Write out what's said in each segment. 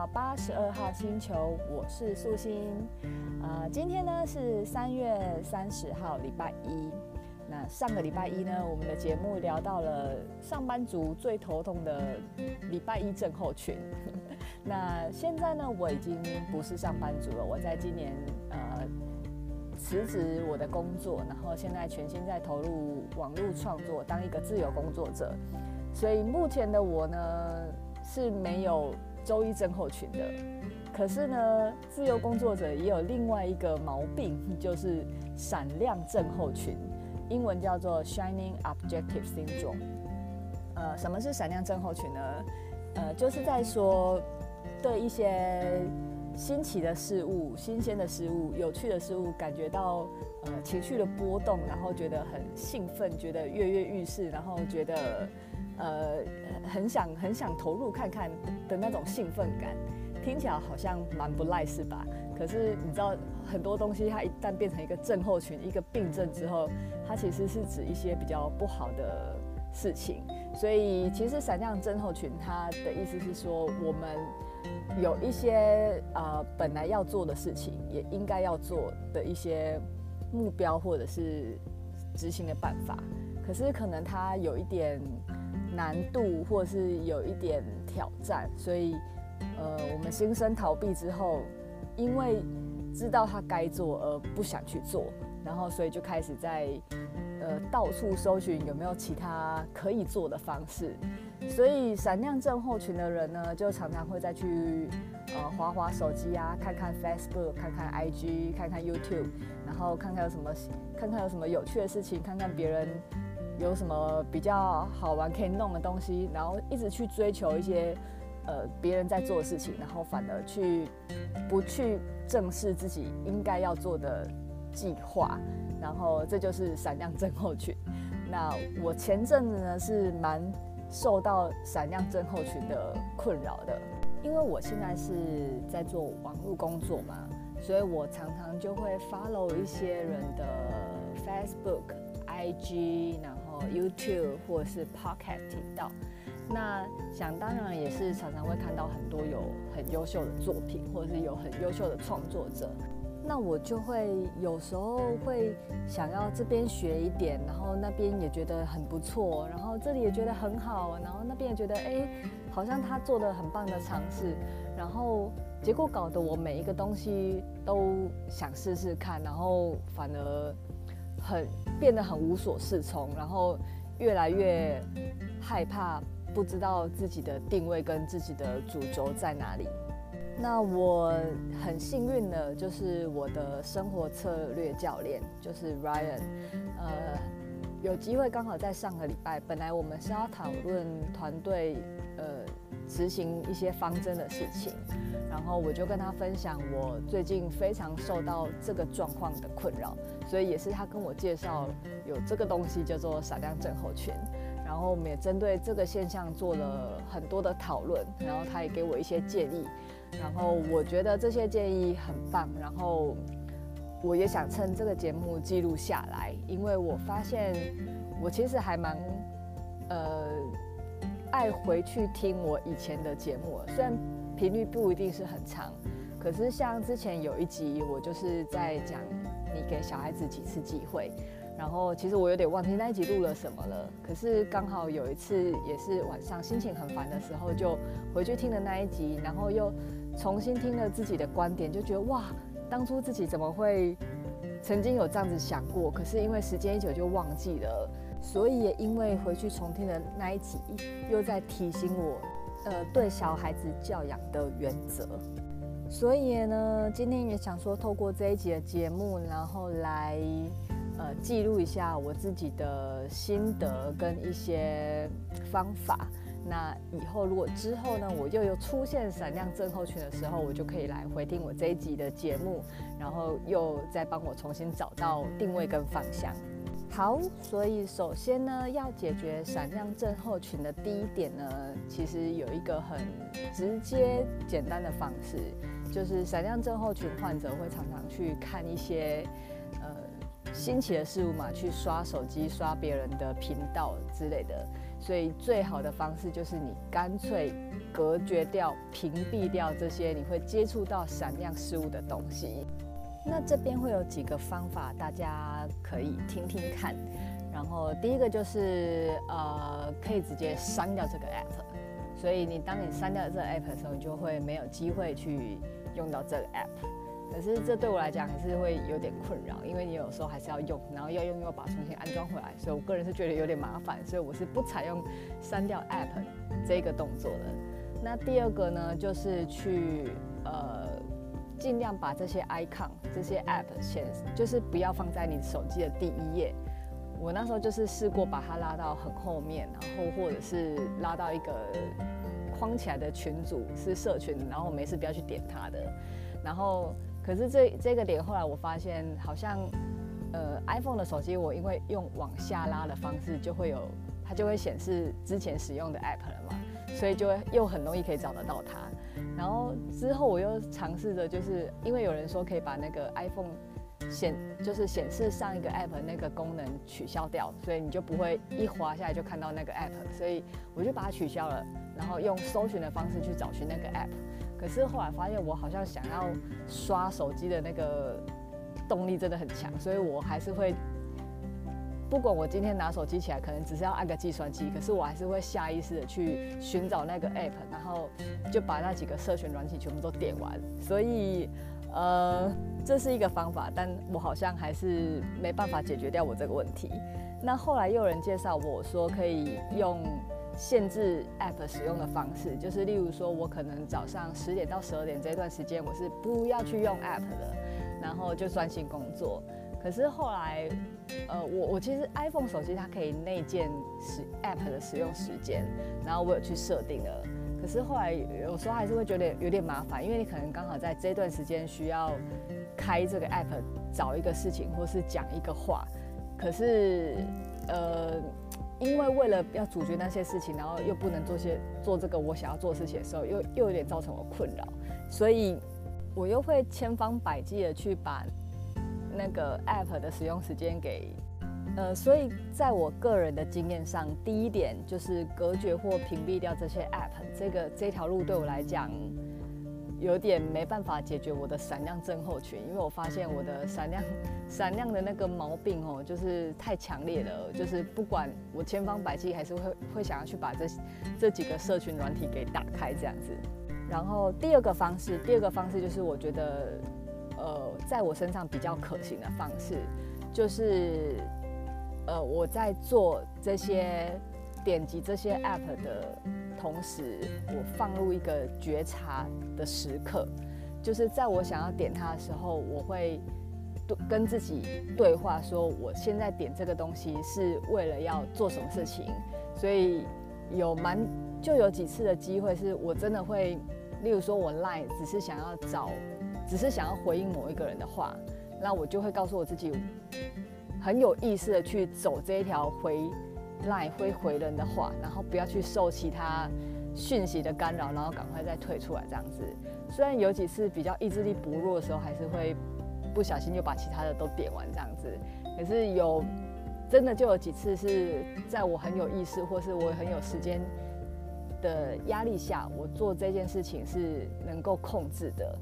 到八十二号星球，我是素心。呃，今天呢是三月三十号，礼拜一。那上个礼拜一呢，我们的节目聊到了上班族最头痛的礼拜一症候群。那现在呢，我已经不是上班族了，我在今年呃辞职我的工作，然后现在全心在投入网络创作，当一个自由工作者。所以目前的我呢是没有周一症候群的，可是呢，自由工作者也有另外一个毛病，就是闪亮症候群，英文叫做 Shining Objective Syndrome。呃，什么是闪亮症候群呢？呃，就是在说对一些新奇的事物、新鲜的事物、有趣的事物，感觉到呃情绪的波动，然后觉得很兴奋，觉得跃跃欲试，然后觉得。呃，很想很想投入看看的那种兴奋感，听起来好像蛮不赖是吧？可是你知道很多东西，它一旦变成一个症候群、一个病症之后，它其实是指一些比较不好的事情。所以其实闪亮症候群，它的意思是说，我们有一些呃本来要做的事情，也应该要做的一些目标或者是执行的办法，可是可能它有一点。难度或是有一点挑战，所以，呃，我们心生逃避之后，因为知道他该做而不想去做，然后所以就开始在呃到处搜寻有没有其他可以做的方式。所以闪亮症候群的人呢，就常常会再去呃滑滑手机啊，看看 Facebook，看看 IG，看看 YouTube，然后看看有什么，看看有什么有趣的事情，看看别人。有什么比较好玩可以弄的东西，然后一直去追求一些呃别人在做的事情，然后反而去不去正视自己应该要做的计划，然后这就是闪亮症候群。那我前阵子呢是蛮受到闪亮症候群的困扰的，因为我现在是在做网络工作嘛，所以我常常就会 follow 一些人的 Facebook、IG，然 YouTube 或者是 Podcast 听到，那想当然也是常常会看到很多有很优秀的作品，或者是有很优秀的创作者。那我就会有时候会想要这边学一点，然后那边也觉得很不错，然后这里也觉得很好，然后那边也觉得哎，好像他做的很棒的尝试，然后结果搞得我每一个东西都想试试看，然后反而。很变得很无所适从，然后越来越害怕，不知道自己的定位跟自己的主轴在哪里。那我很幸运的，就是我的生活策略教练就是 Ryan，呃，有机会刚好在上个礼拜，本来我们是要讨论团队呃执行一些方针的事情，然后我就跟他分享我最近非常受到这个状况的困扰。所以也是他跟我介绍有这个东西叫做闪亮症候群，然后我们也针对这个现象做了很多的讨论，然后他也给我一些建议，然后我觉得这些建议很棒，然后我也想趁这个节目记录下来，因为我发现我其实还蛮呃爱回去听我以前的节目，虽然频率不一定是很长，可是像之前有一集我就是在讲。你给小孩子几次机会？然后其实我有点忘记那一集录了什么了。可是刚好有一次也是晚上心情很烦的时候，就回去听了那一集，然后又重新听了自己的观点，就觉得哇，当初自己怎么会曾经有这样子想过？可是因为时间一久就忘记了，所以也因为回去重听的那一集，又在提醒我，呃，对小孩子教养的原则。所以呢，今天也想说，透过这一集的节目，然后来呃记录一下我自己的心得跟一些方法。那以后如果之后呢，我又有出现闪亮症候群的时候，我就可以来回听我这一集的节目，然后又再帮我重新找到定位跟方向。好，所以首先呢，要解决闪亮症候群的第一点呢，其实有一个很直接简单的方式，就是闪亮症候群患者会常常去看一些呃新奇的事物嘛，去刷手机、刷别人的频道之类的。所以最好的方式就是你干脆隔绝掉、屏蔽掉这些你会接触到闪亮事物的东西。那这边会有几个方法，大家可以听听看。然后第一个就是呃，可以直接删掉这个 app。所以你当你删掉这个 app 的时候，你就会没有机会去用到这个 app。可是这对我来讲还是会有点困扰，因为你有时候还是要用，然后要用又把重新安装回来，所以我个人是觉得有点麻烦，所以我是不采用删掉 App 这个动作的。那第二个呢，就是去呃尽量把这些 icon、这些 App 先，就是不要放在你手机的第一页。我那时候就是试过把它拉到很后面，然后或者是拉到一个框起来的群组是社群，然后没事不要去点它的，然后。可是这这个点后来我发现好像，呃，iPhone 的手机我因为用往下拉的方式，就会有它就会显示之前使用的 App 了嘛，所以就会又很容易可以找得到它。然后之后我又尝试着，就是因为有人说可以把那个 iPhone 显就是显示上一个 App 那个功能取消掉，所以你就不会一滑下来就看到那个 App，所以我就把它取消了，然后用搜寻的方式去找寻那个 App。可是后来发现，我好像想要刷手机的那个动力真的很强，所以我还是会，不管我今天拿手机起来，可能只是要按个计算机，可是我还是会下意识的去寻找那个 app，然后就把那几个社群软体全部都点完。所以，呃，这是一个方法，但我好像还是没办法解决掉我这个问题。那后来又有人介绍我说可以用。限制 App 使用的方式，就是例如说，我可能早上十点到十二点这段时间，我是不要去用 App 的，然后就专心工作。可是后来，呃，我我其实 iPhone 手机它可以内建使 App 的使用时间，然后我有去设定了。可是后来有时候还是会觉得有点麻烦，因为你可能刚好在这段时间需要开这个 App 找一个事情，或是讲一个话，可是呃。因为为了要阻绝那些事情，然后又不能做些做这个我想要做的事情的时候，又又有点造成我困扰，所以我又会千方百计的去把那个 app 的使用时间给，呃，所以在我个人的经验上，第一点就是隔绝或屏蔽掉这些 app，这个这条路对我来讲。有点没办法解决我的闪亮症候群，因为我发现我的闪亮闪亮的那个毛病哦，就是太强烈了，就是不管我千方百计，还是会会想要去把这这几个社群软体给打开这样子。然后第二个方式，第二个方式就是我觉得，呃，在我身上比较可行的方式，就是呃我在做这些点击这些 app 的。同时，我放入一个觉察的时刻，就是在我想要点它的时候，我会跟自己对话，说我现在点这个东西是为了要做什么事情。所以有蛮就有几次的机会，是我真的会，例如说我赖只是想要找，只是想要回应某一个人的话，那我就会告诉我自己，很有意识的去走这一条回。赖会回人的话，然后不要去受其他讯息的干扰，然后赶快再退出来这样子。虽然有几次比较意志力薄弱的时候，还是会不小心就把其他的都点完这样子。可是有真的就有几次是在我很有意识，或是我很有时间的压力下，我做这件事情是能够控制的。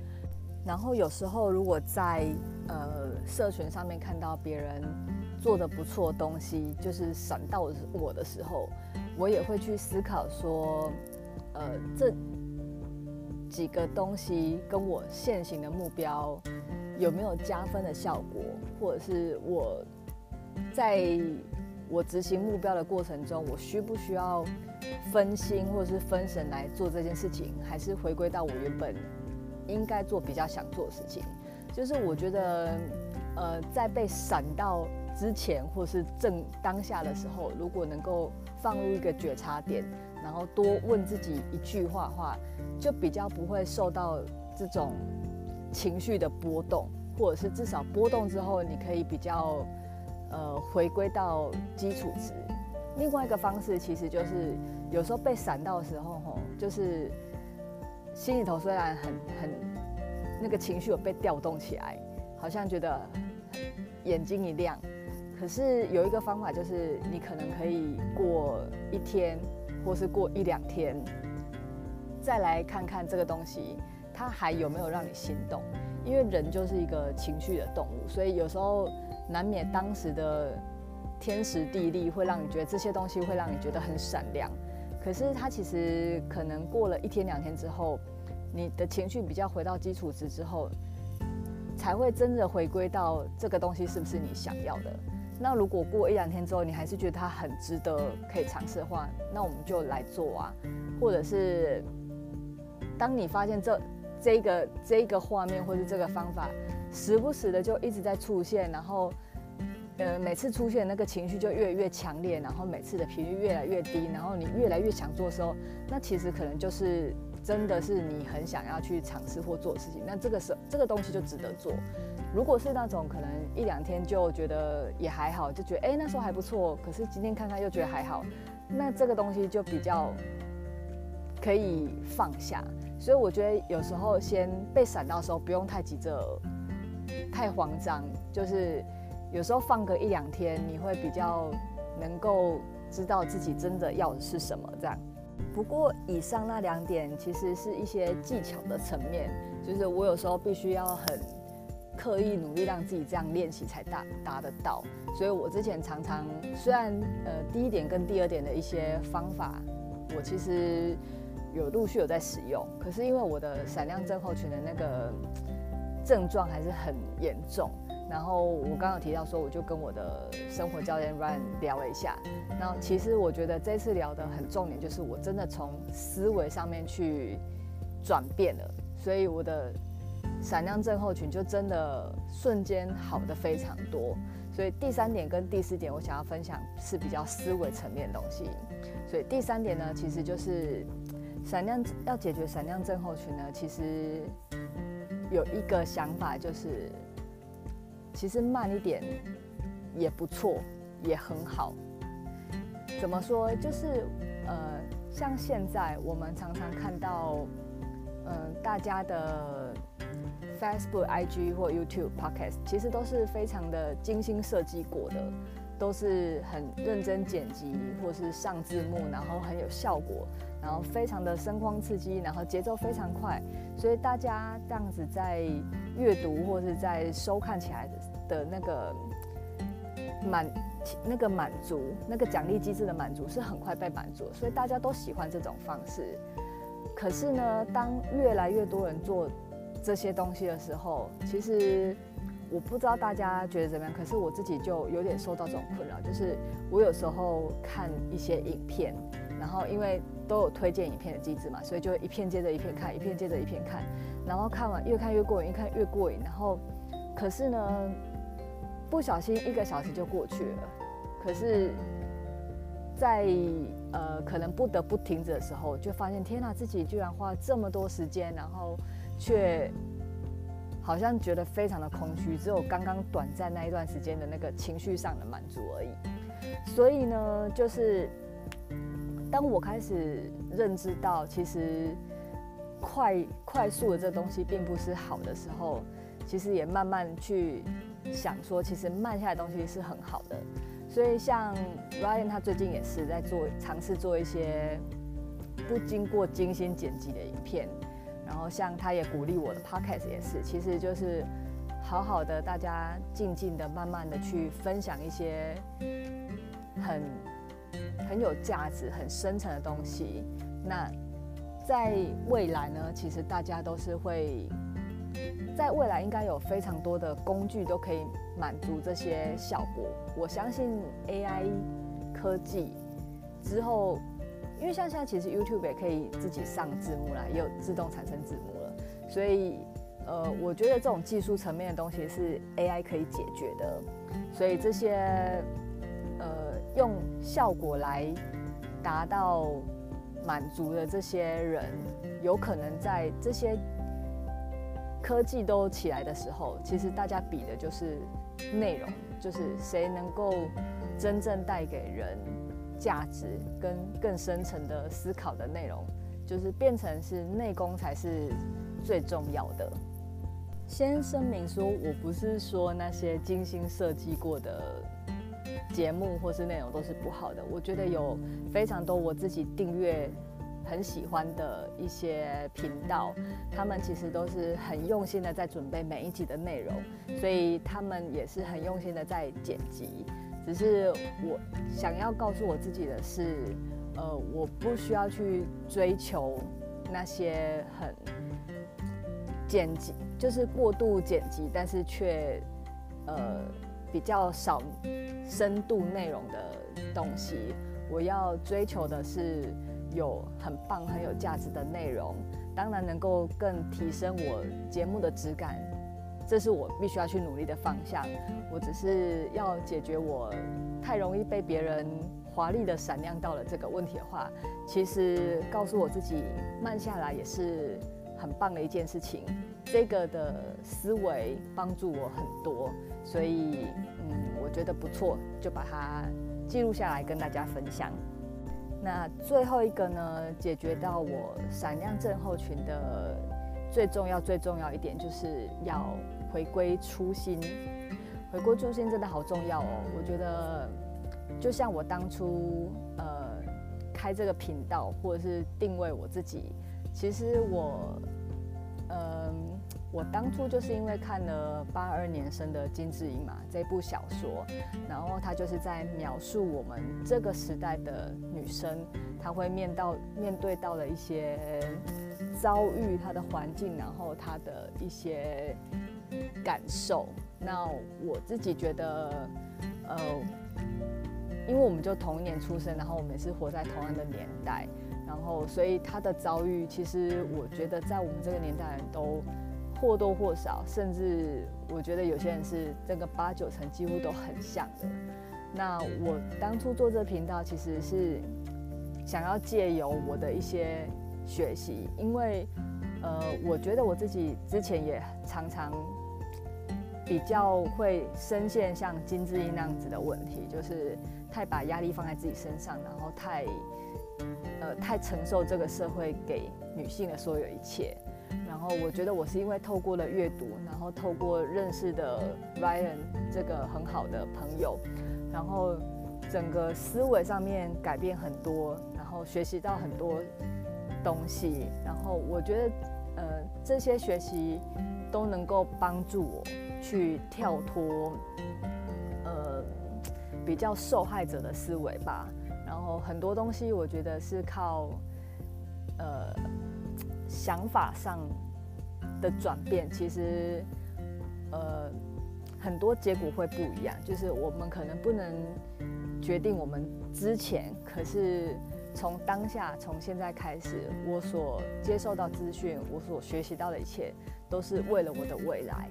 然后有时候如果在呃社群上面看到别人。做得不错的东西，就是闪到我的时候，我也会去思考说，呃，这几个东西跟我现行的目标有没有加分的效果，或者是我在我执行目标的过程中，我需不需要分心或者是分神来做这件事情，还是回归到我原本应该做比较想做的事情？就是我觉得，呃，在被闪到。之前或是正当下的时候，如果能够放入一个觉察点，然后多问自己一句话的话，就比较不会受到这种情绪的波动，或者是至少波动之后，你可以比较呃回归到基础值。另外一个方式其实就是有时候被闪到的时候，吼，就是心里头虽然很很那个情绪有被调动起来，好像觉得。眼睛一亮。可是有一个方法，就是你可能可以过一天，或是过一两天，再来看看这个东西，它还有没有让你心动？因为人就是一个情绪的动物，所以有时候难免当时的天时地利会让你觉得这些东西会让你觉得很闪亮。可是它其实可能过了一天两天之后，你的情绪比较回到基础值之后，才会真的回归到这个东西是不是你想要的。那如果过一两天之后，你还是觉得它很值得可以尝试的话，那我们就来做啊。或者是当你发现这这个这个画面或是这个方法，时不时的就一直在出现，然后呃每次出现那个情绪就越来越强烈，然后每次的频率越来越低，然后你越来越想做的时候，那其实可能就是真的是你很想要去尝试或做的事情。那这个时这个东西就值得做。如果是那种可能一两天就觉得也还好，就觉得哎、那时候还不错，可是今天看看又觉得还好，那这个东西就比较可以放下。所以我觉得有时候先被闪到的时候不用太急着太慌张，就是有时候放个一两天，你会比较能够知道自己真的要的是什么这样。不过以上那两点其实是一些技巧的层面，就是我有时候必须要很。刻意努力让自己这样练习才达达得到，所以我之前常常虽然呃第一点跟第二点的一些方法，我其实有陆续有在使用，可是因为我的闪亮症候群的那个症状还是很严重，然后我刚刚有提到说，我就跟我的生活教练 Ryan 聊了一下，然后其实我觉得这次聊的很重点就是我真的从思维上面去转变了，所以我的。闪亮症候群就真的瞬间好的非常多，所以第三点跟第四点我想要分享是比较思维层面的东西。所以第三点呢，其实就是闪亮要解决闪亮症候群呢，其实有一个想法就是，其实慢一点也不错，也很好。怎么说？就是呃，像现在我们常常看到，嗯、大家的。Facebook、IG 或 YouTube、Podcast 其实都是非常的精心设计过的，都是很认真剪辑，或是上字幕，然后很有效果，然后非常的声光刺激，然后节奏非常快，所以大家这样子在阅读或是在收看起来的的那个满那个满足，那个奖励机制的满足是很快被满足，所以大家都喜欢这种方式。可是呢，当越来越多人做这些东西的时候，其实我不知道大家觉得怎么样，可是我自己就有点受到这种困扰，就是我有时候看一些影片，然后因为都有推荐影片的机制嘛，所以就一片接着一片看，一片接着一片看，然后看完越看越过瘾，越看越过瘾，然后可是呢，不小心一个小时就过去了，可是在，呃可能不得不停止的时候，就发现天哪，自己居然花了这么多时间，然后。却好像觉得非常的空虚，只有刚刚短暂那一段时间的那个情绪上的满足而已。所以呢，就是当我开始认知到，其实快快速的这东西并不是好的时候，其实也慢慢去想说，其实慢下来东西是很好的。所以像 Ryan 他最近也是在做尝试做一些不经过精心剪辑的影片。然后像他也鼓励我的 podcast 也是，其实就是好好的，大家静静的、慢慢的去分享一些很很有价值、很深层的东西。那在未来呢，其实大家都是会在未来应该有非常多的工具都可以满足这些效果。我相信 AI 科技之后。因为像现在其实 YouTube 也可以自己上字幕啦，也有自动产生字幕了，所以呃，我觉得这种技术层面的东西是 AI 可以解决的，所以这些呃用效果来达到满足的这些人，有可能在这些科技都起来的时候，其实大家比的就是内容，就是谁能够真正带给人。价值跟更深层的思考的内容，就是变成是内功才是最重要的。先声明说，我不是说那些精心设计过的节目或是内容都是不好的。我觉得有非常多我自己订阅很喜欢的一些频道，他们其实都是很用心的在准备每一集的内容，所以他们也是很用心的在剪辑。只是我想要告诉我自己的是，呃，我不需要去追求那些很剪辑，就是过度剪辑，但是却呃比较少深度内容的东西。我要追求的是有很棒、很有价值的内容，当然能够更提升我节目的质感。这是我必须要去努力的方向。我只是要解决我太容易被别人华丽的闪亮到了这个问题的话，其实告诉我自己慢下来也是很棒的一件事情。这个的思维帮助我很多，所以嗯，我觉得不错，就把它记录下来跟大家分享。那最后一个呢，解决到我闪亮症候群的最重要、最重要一点，就是要。回归初心，回归初心真的好重要哦。我觉得，就像我当初呃开这个频道，或者是定位我自己，其实我嗯、呃，我当初就是因为看了八二年生的金智英嘛这部小说，然后他就是在描述我们这个时代的女生，她会面到面对到了一些遭遇，她的环境，然后她的一些。感受，那我自己觉得，呃，因为我们就同一年出生，然后我们也是活在同样的年代，然后所以他的遭遇，其实我觉得在我们这个年代人都或多或少，甚至我觉得有些人是这个八九成几乎都很像的。那我当初做这频道，其实是想要借由我的一些学习，因为呃，我觉得我自己之前也常常。比较会深陷像金智英那样子的问题，就是太把压力放在自己身上，然后太呃太承受这个社会给女性的所有一切。然后我觉得我是因为透过了阅读，然后透过认识的 Ryan 这个很好的朋友，然后整个思维上面改变很多，然后学习到很多东西。然后我觉得呃这些学习都能够帮助我。去跳脱，呃，比较受害者的思维吧。然后很多东西，我觉得是靠，呃，想法上的转变，其实，呃，很多结果会不一样。就是我们可能不能决定我们之前，可是从当下，从现在开始，我所接受到资讯，我所学习到的一切，都是为了我的未来。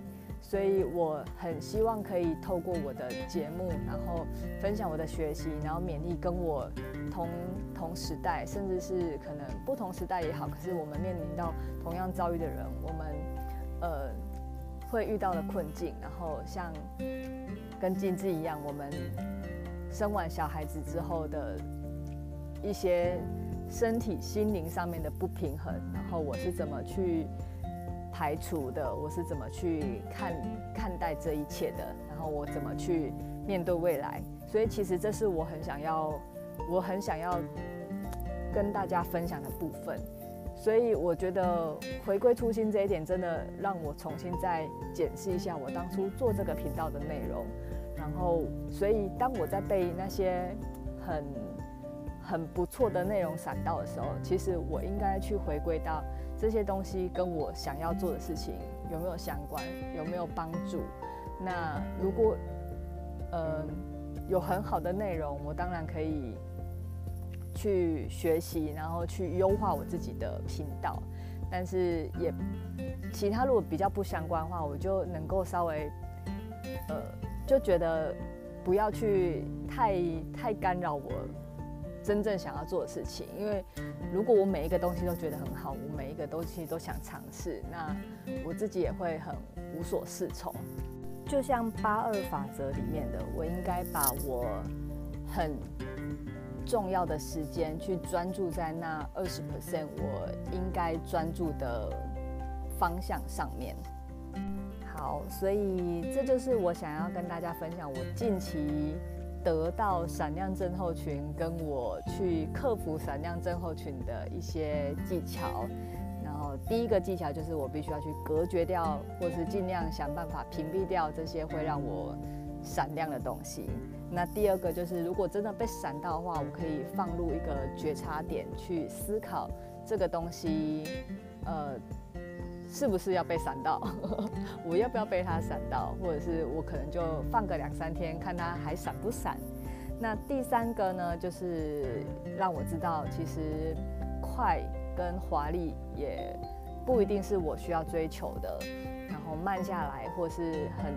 所以我很希望可以透过我的节目，然后分享我的学习，然后勉励跟我同同时代，甚至是可能不同时代也好，可是我们面临到同样遭遇的人，我们呃会遇到的困境，然后像跟金枝一样，我们生完小孩子之后的一些身体、心灵上面的不平衡，然后我是怎么去。排除的，我是怎么去看看待这一切的，然后我怎么去面对未来，所以其实这是我很想要，我很想要跟大家分享的部分。所以我觉得回归初心这一点，真的让我重新再检视一下我当初做这个频道的内容。然后，所以当我在被那些很很不错的内容闪到的时候，其实我应该去回归到。这些东西跟我想要做的事情有没有相关？有没有帮助？那如果呃有很好的内容，我当然可以去学习，然后去优化我自己的频道。但是也其他如果比较不相关的话，我就能够稍微呃就觉得不要去太太干扰我。真正想要做的事情，因为如果我每一个东西都觉得很好，我每一个东西都想尝试，那我自己也会很无所适从。就像八二法则里面的，我应该把我很重要的时间去专注在那二十 percent 我应该专注的方向上面。好，所以这就是我想要跟大家分享我近期得到闪亮症候群，跟我去克服闪亮症候群的一些技巧。然后第一个技巧就是我必须要去隔绝掉，或是尽量想办法屏蔽掉这些会让我闪亮的东西。那第二个就是，如果真的被闪到的话，我可以放入一个觉察点去思考这个东西，呃，是不是要被闪到？我要不要被它闪到？或者是我可能就放个两三天，看它还闪不闪？那第三个呢，就是让我知道，其实快。跟华丽也不一定是我需要追求的，然后慢下来或是很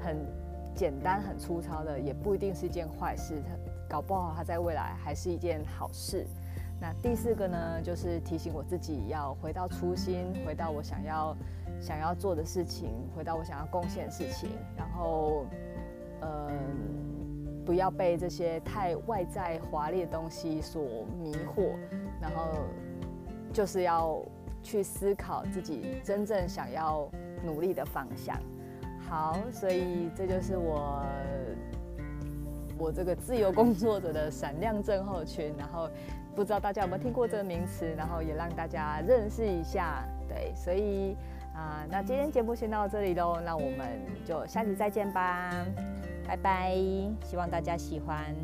很简单、很粗糙的，也不一定是一件坏事。它搞不好它在未来还是一件好事。那第四个呢，就是提醒我自己要回到初心，回到我想要想要做的事情，回到我想要贡献的事情，然后嗯，不要被这些太外在华丽的东西所迷惑，然后。就是要去思考自己真正想要努力的方向。好，所以这就是我我这个自由工作者的闪亮症候群。然后不知道大家有没有听过这个名词，然后也让大家认识一下。对，所以啊、那今天节目先到这里喽，那我们就下期再见吧，拜拜，希望大家喜欢。